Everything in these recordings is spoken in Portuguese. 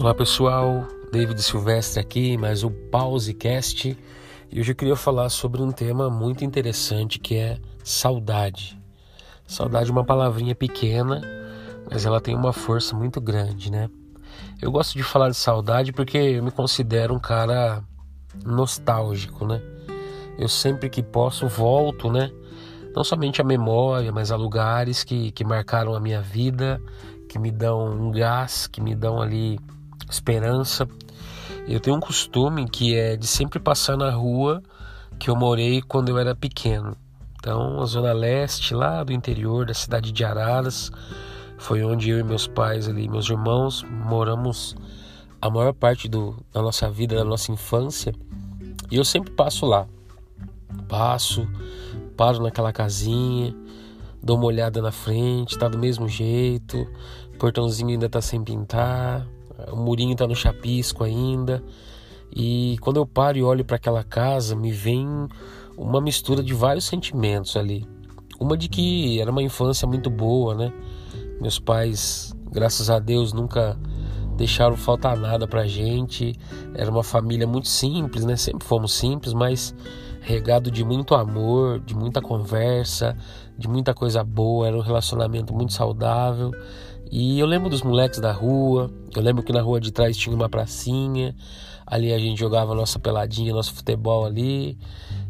Olá pessoal, David Silvestre aqui, mais um Pausecast e hoje eu queria falar sobre um tema muito interessante que é saudade. Saudade é uma palavrinha pequena, mas ela tem uma força muito grande, né? Eu gosto de falar de saudade porque eu me considero um cara nostálgico, né? Eu sempre que posso volto, né? Não somente a memória, mas a lugares que, que marcaram a minha vida, que me dão um gás, que me dão ali esperança. Eu tenho um costume que é de sempre passar na rua que eu morei quando eu era pequeno. Então, a zona leste, lá do interior da cidade de Araras, foi onde eu e meus pais ali, meus irmãos, moramos a maior parte do, da nossa vida, da nossa infância. E eu sempre passo lá. Passo, paro naquela casinha, dou uma olhada na frente, tá do mesmo jeito, o portãozinho ainda tá sem pintar, o murinho está no chapisco ainda. E quando eu paro e olho para aquela casa, me vem uma mistura de vários sentimentos ali. Uma de que era uma infância muito boa, né? Meus pais, graças a Deus, nunca deixaram faltar nada pra gente. Era uma família muito simples, né? Sempre fomos simples, mas regado de muito amor, de muita conversa, de muita coisa boa. Era um relacionamento muito saudável. E eu lembro dos moleques da rua, eu lembro que na rua de trás tinha uma pracinha, ali a gente jogava nossa peladinha, nosso futebol ali.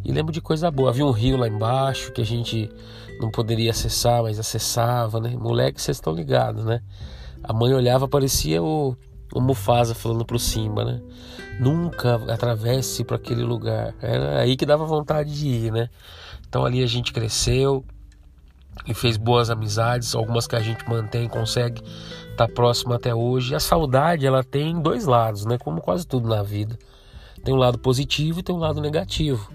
E lembro de coisa boa, havia um rio lá embaixo que a gente não poderia acessar, mas acessava, né? Moleque, vocês estão ligados, né? A mãe olhava, parecia o, o Mufasa falando pro Simba, né? Nunca atravesse para aquele lugar. Era aí que dava vontade de ir, né? Então ali a gente cresceu, e fez boas amizades, algumas que a gente mantém, consegue estar tá próximo até hoje. A saudade, ela tem dois lados, né? Como quase tudo na vida. Tem um lado positivo e tem um lado negativo.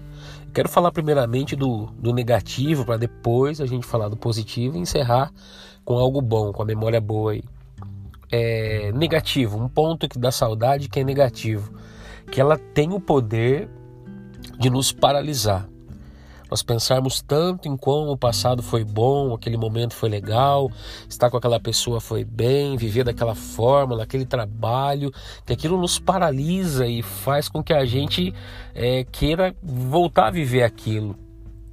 Quero falar primeiramente do, do negativo para depois a gente falar do positivo e encerrar com algo bom, com a memória boa aí. É negativo, um ponto que dá saudade que é negativo, que ela tem o poder de nos paralisar nós pensarmos tanto em como o passado foi bom, aquele momento foi legal, estar com aquela pessoa foi bem, viver daquela forma, naquele trabalho, que aquilo nos paralisa e faz com que a gente é, queira voltar a viver aquilo.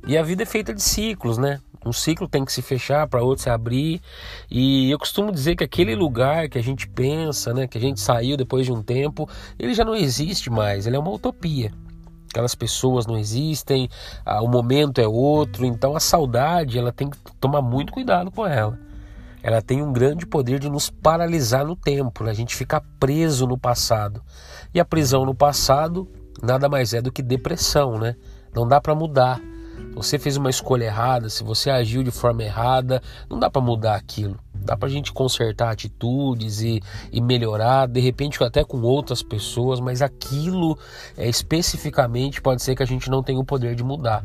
E a vida é feita de ciclos, né? Um ciclo tem que se fechar para outro se abrir. E eu costumo dizer que aquele lugar que a gente pensa, né, que a gente saiu depois de um tempo, ele já não existe mais, ele é uma utopia aquelas pessoas não existem, ah, o momento é outro, então a saudade ela tem que tomar muito cuidado com ela. Ela tem um grande poder de nos paralisar no tempo, né? a gente ficar preso no passado. E a prisão no passado nada mais é do que depressão, né? Não dá para mudar. Você fez uma escolha errada, se você agiu de forma errada, não dá para mudar aquilo. Dá para a gente consertar atitudes e, e, melhorar, de repente até com outras pessoas, mas aquilo é, especificamente pode ser que a gente não tenha o poder de mudar.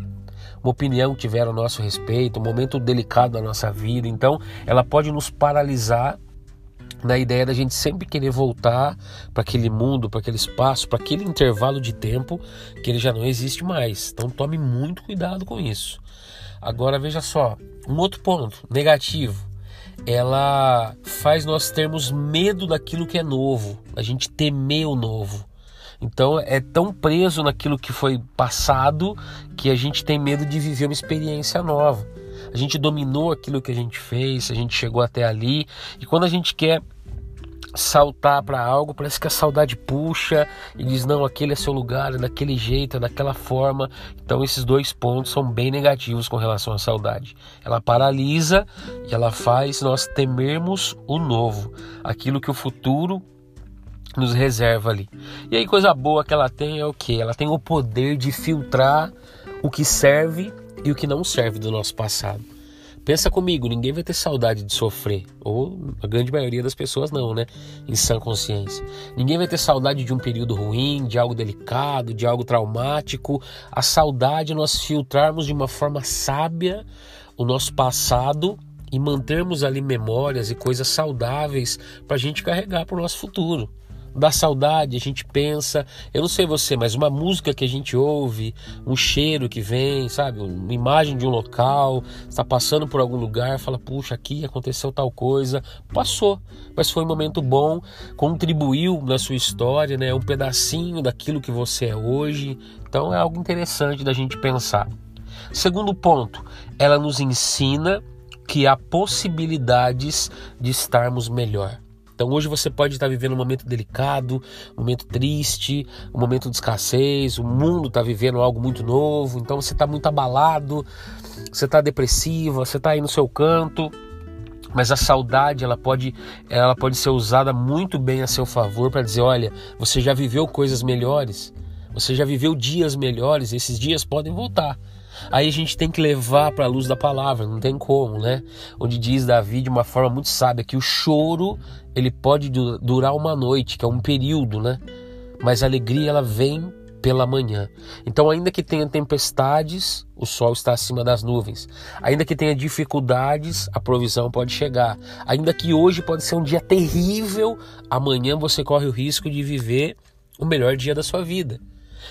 Uma opinião que tiver a nosso respeito, um momento delicado da nossa vida, então ela pode nos paralisar na ideia da gente sempre querer voltar para aquele mundo, para aquele espaço, para aquele intervalo de tempo que ele já não existe mais. Então tome muito cuidado com isso. Agora veja só, um outro ponto negativo ela faz nós termos medo daquilo que é novo, a gente temer o novo. Então é tão preso naquilo que foi passado que a gente tem medo de viver uma experiência nova. A gente dominou aquilo que a gente fez, a gente chegou até ali e quando a gente quer saltar para algo, parece que a saudade puxa e diz: não, aquele é seu lugar, é daquele jeito, é daquela forma. Então, esses dois pontos são bem negativos com relação à saudade. Ela paralisa e ela faz nós temermos o novo, aquilo que o futuro nos reserva ali. E aí, coisa boa que ela tem é o que? Ela tem o poder de filtrar o que serve e o que não serve do nosso passado. Pensa comigo, ninguém vai ter saudade de sofrer, ou a grande maioria das pessoas não, né? Em sã consciência. Ninguém vai ter saudade de um período ruim, de algo delicado, de algo traumático. A saudade é nós filtrarmos de uma forma sábia o nosso passado e mantermos ali memórias e coisas saudáveis para a gente carregar para o nosso futuro. Dá saudade, a gente pensa, eu não sei você, mas uma música que a gente ouve, um cheiro que vem, sabe, uma imagem de um local, está passando por algum lugar, fala, puxa, aqui aconteceu tal coisa, passou, mas foi um momento bom, contribuiu na sua história, né, um pedacinho daquilo que você é hoje, então é algo interessante da gente pensar. Segundo ponto, ela nos ensina que há possibilidades de estarmos melhor. Então hoje você pode estar vivendo um momento delicado, um momento triste, um momento de escassez, o mundo está vivendo algo muito novo, então você está muito abalado, você está depressiva, você está aí no seu canto, mas a saudade ela pode, ela pode ser usada muito bem a seu favor para dizer, olha, você já viveu coisas melhores, você já viveu dias melhores, esses dias podem voltar. Aí a gente tem que levar para a luz da palavra, não tem como, né? Onde diz Davi de uma forma muito sábia que o choro ele pode durar uma noite, que é um período, né? Mas a alegria ela vem pela manhã. Então, ainda que tenha tempestades, o sol está acima das nuvens. Ainda que tenha dificuldades, a provisão pode chegar. Ainda que hoje pode ser um dia terrível, amanhã você corre o risco de viver o melhor dia da sua vida.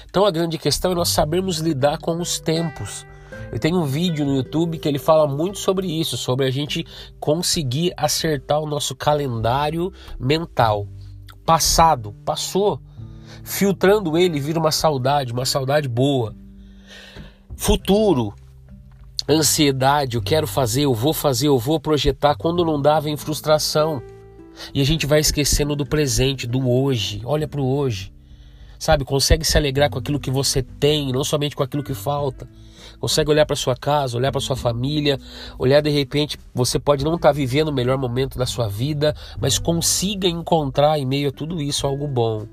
Então a grande questão é nós sabermos lidar com os tempos. Eu tenho um vídeo no YouTube que ele fala muito sobre isso, sobre a gente conseguir acertar o nosso calendário mental. Passado, passou. Filtrando ele vira uma saudade, uma saudade boa. Futuro, ansiedade, eu quero fazer, eu vou fazer, eu vou projetar. Quando não dá, vem frustração. E a gente vai esquecendo do presente, do hoje. Olha para o hoje sabe? Consegue se alegrar com aquilo que você tem, não somente com aquilo que falta. Consegue olhar para sua casa, olhar para sua família, olhar de repente, você pode não estar tá vivendo o melhor momento da sua vida, mas consiga encontrar em meio a tudo isso algo bom.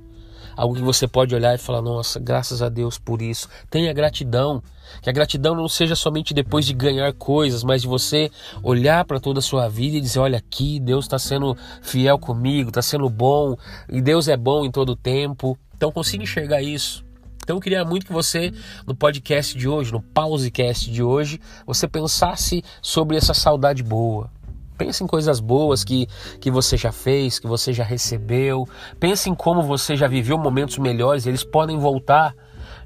Algo que você pode olhar e falar: "Nossa, graças a Deus por isso". Tenha gratidão. Que a gratidão não seja somente depois de ganhar coisas, mas de você olhar para toda a sua vida e dizer: olha aqui, Deus está sendo fiel comigo, está sendo bom, e Deus é bom em todo o tempo. Então consiga enxergar isso. Então eu queria muito que você, no podcast de hoje, no pausecast de hoje, você pensasse sobre essa saudade boa. Pense em coisas boas que, que você já fez, que você já recebeu. Pense em como você já viveu momentos melhores, eles podem voltar.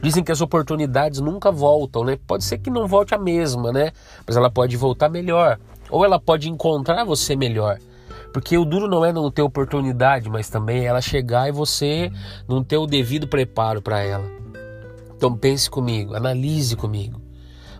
Dizem que as oportunidades nunca voltam, né? Pode ser que não volte a mesma, né? Mas ela pode voltar melhor. Ou ela pode encontrar você melhor. Porque o duro não é não ter oportunidade, mas também ela chegar e você não ter o devido preparo para ela. Então pense comigo, analise comigo.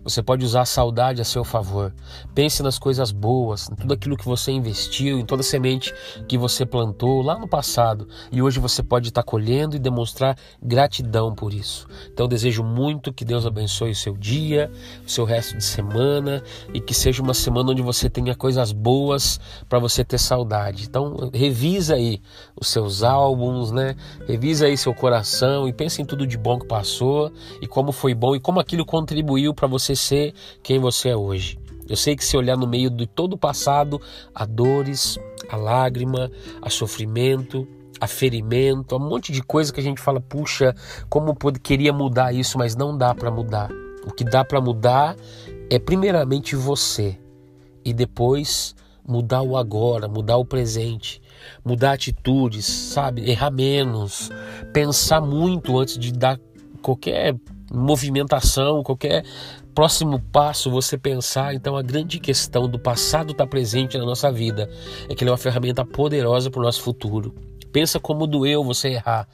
Você pode usar a saudade a seu favor. Pense nas coisas boas, em tudo aquilo que você investiu, em toda semente que você plantou lá no passado. E hoje você pode estar colhendo e demonstrar gratidão por isso. Então desejo muito que Deus abençoe o seu dia, o seu resto de semana e que seja uma semana onde você tenha coisas boas para você ter saudade. Então revisa aí os seus álbuns, né? Revisa aí seu coração e pense em tudo de bom que passou e como foi bom e como aquilo contribuiu para você ser quem você é hoje. Eu sei que se olhar no meio de todo o passado, há dores, a lágrima, a sofrimento, a ferimento, há um monte de coisa que a gente fala, puxa, como queria mudar isso, mas não dá para mudar. O que dá para mudar é primeiramente você e depois mudar o agora, mudar o presente, mudar atitudes, sabe? Errar menos, pensar muito antes de dar qualquer movimentação, qualquer próximo passo você pensar, então a grande questão do passado estar tá presente na nossa vida é que ele é uma ferramenta poderosa para o nosso futuro. Pensa como doeu você errar.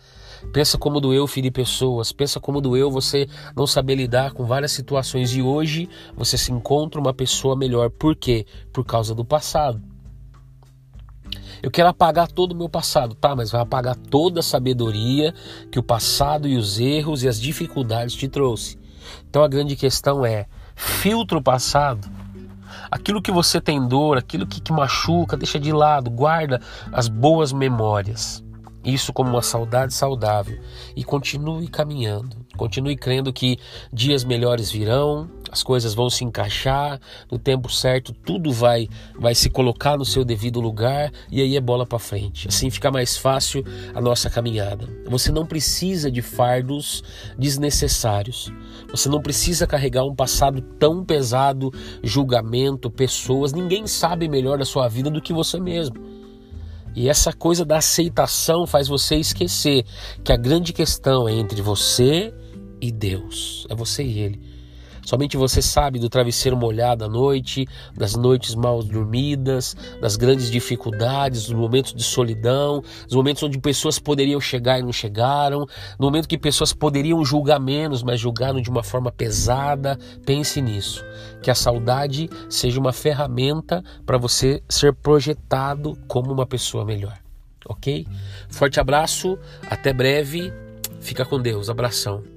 Pensa como doeu ferir pessoas, pensa como doeu você não saber lidar com várias situações e hoje você se encontra uma pessoa melhor. Por quê? Por causa do passado. Eu quero apagar todo o meu passado, tá? Mas vai apagar toda a sabedoria que o passado e os erros e as dificuldades te trouxe. Então a grande questão é: filtra o passado. Aquilo que você tem dor, aquilo que, que machuca, deixa de lado, guarda as boas memórias. Isso como uma saudade saudável e continue caminhando. Continue crendo que dias melhores virão, as coisas vão se encaixar no tempo certo, tudo vai vai se colocar no seu devido lugar e aí é bola para frente. Assim fica mais fácil a nossa caminhada. Você não precisa de fardos desnecessários. Você não precisa carregar um passado tão pesado, julgamento, pessoas. Ninguém sabe melhor da sua vida do que você mesmo. E essa coisa da aceitação faz você esquecer que a grande questão é entre você e Deus. É você e Ele. Somente você sabe do travesseiro molhado à noite, das noites mal dormidas, das grandes dificuldades, dos momentos de solidão, dos momentos onde pessoas poderiam chegar e não chegaram, no momento que pessoas poderiam julgar menos, mas julgaram de uma forma pesada. Pense nisso. Que a saudade seja uma ferramenta para você ser projetado como uma pessoa melhor. Ok? Forte abraço, até breve. Fica com Deus. Abração.